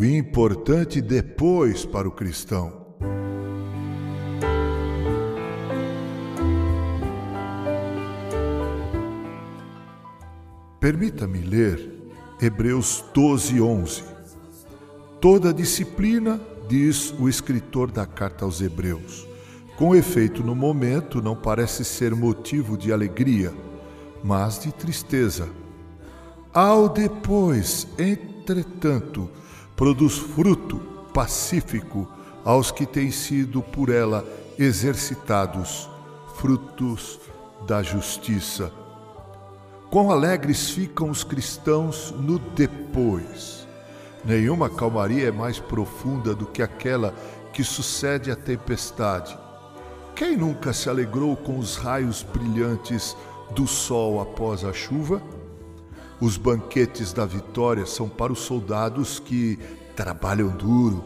o importante depois para o cristão. Permita-me ler Hebreus 12, 11. Toda disciplina, diz o escritor da carta aos Hebreus, com efeito no momento não parece ser motivo de alegria, mas de tristeza. Ao depois, entretanto, produz fruto pacífico aos que têm sido por ela exercitados, frutos da justiça. Quão alegres ficam os cristãos no depois. Nenhuma calmaria é mais profunda do que aquela que sucede à tempestade. Quem nunca se alegrou com os raios brilhantes do sol após a chuva? Os banquetes da vitória são para os soldados que trabalham duro.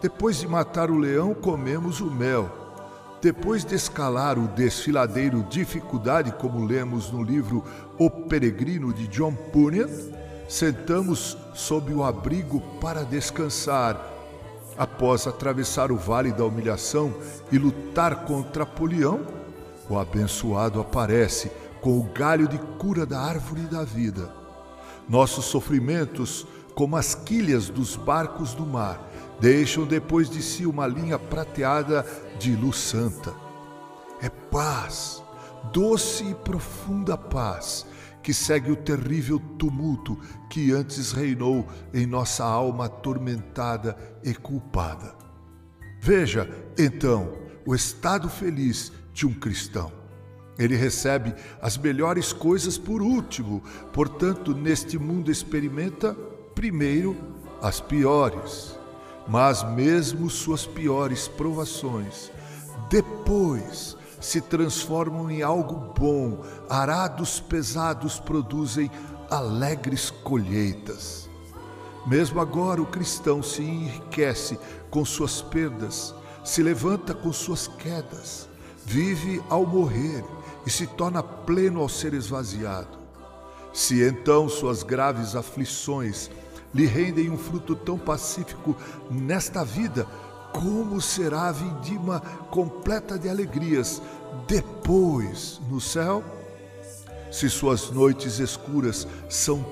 Depois de matar o leão, comemos o mel. Depois de escalar o desfiladeiro Dificuldade, como lemos no livro O Peregrino de John Bunyan, sentamos sob o abrigo para descansar. Após atravessar o vale da humilhação e lutar contra Apolião, o abençoado aparece com o galho de cura da árvore da vida. Nossos sofrimentos, como as quilhas dos barcos do mar, deixam depois de si uma linha prateada de luz santa. É paz, doce e profunda paz, que segue o terrível tumulto que antes reinou em nossa alma atormentada e culpada. Veja, então, o estado feliz de um cristão. Ele recebe as melhores coisas por último, portanto, neste mundo experimenta primeiro as piores mas mesmo suas piores provações, depois se transformam em algo bom. Arados pesados produzem alegres colheitas. Mesmo agora o cristão se enriquece com suas perdas, se levanta com suas quedas, vive ao morrer e se torna pleno ao ser esvaziado. Se então suas graves aflições lhe rendem um fruto tão pacífico nesta vida, como será a vindima completa de alegrias depois no céu? Se suas noites escuras são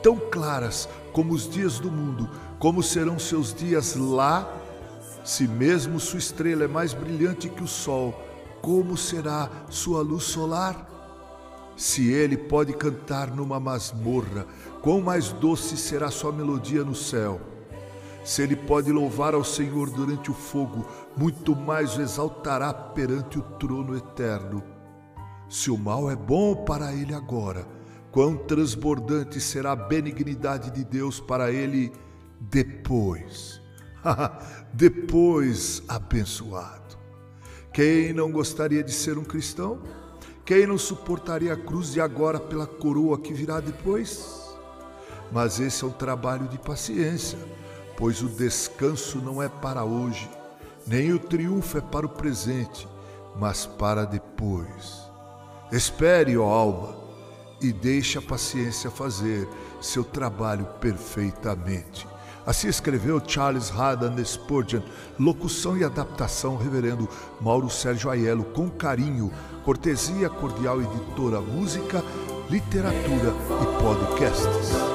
tão claras como os dias do mundo, como serão seus dias lá? Se mesmo sua estrela é mais brilhante que o sol, como será sua luz solar? Se ele pode cantar numa masmorra, quão mais doce será sua melodia no céu. Se ele pode louvar ao Senhor durante o fogo, muito mais o exaltará perante o trono eterno. Se o mal é bom para ele agora, quão transbordante será a benignidade de Deus para ele depois. depois abençoado. Quem não gostaria de ser um cristão? Quem não suportaria a cruz de agora pela coroa que virá depois? Mas esse é um trabalho de paciência, pois o descanso não é para hoje, nem o triunfo é para o presente, mas para depois. Espere, ó alma, e deixe a paciência fazer seu trabalho perfeitamente. Assim escreveu Charles Haddon Spurgeon, locução e adaptação, reverendo Mauro Sérgio Aiello, com carinho, cortesia cordial editora música, literatura e podcasts.